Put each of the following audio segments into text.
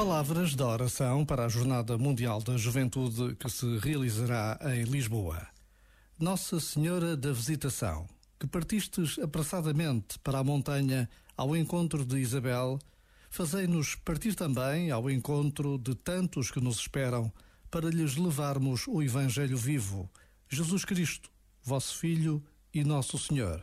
Palavras da oração para a Jornada Mundial da Juventude que se realizará em Lisboa. Nossa Senhora da Visitação, que partistes apressadamente para a montanha ao encontro de Isabel, fazei-nos partir também ao encontro de tantos que nos esperam para lhes levarmos o Evangelho vivo, Jesus Cristo, vosso Filho e nosso Senhor.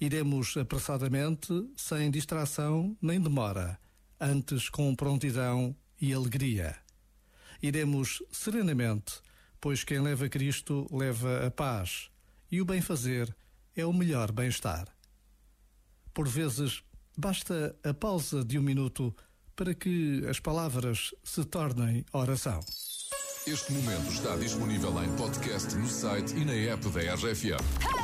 Iremos apressadamente, sem distração nem demora antes com prontidão e alegria. Iremos serenamente, pois quem leva Cristo leva a paz, e o bem-fazer é o melhor bem-estar. Por vezes, basta a pausa de um minuto para que as palavras se tornem oração. Este momento está disponível em podcast no site e na app da RFM.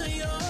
million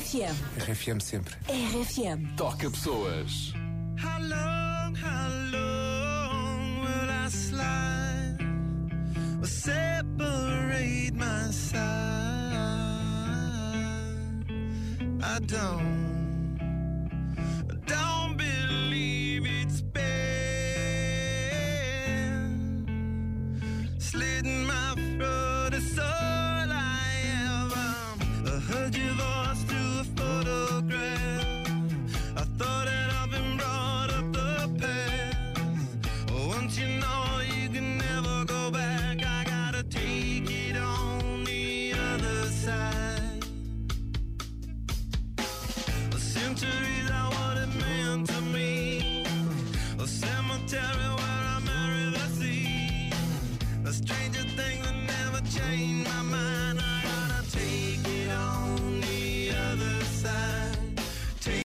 RFM. RFM sempre. RFM. Toca pessoas. How long, how long will I slide? Or separate my side? I don't centuries are what it meant to me. A cemetery where I marry the sea. The stranger things that never change.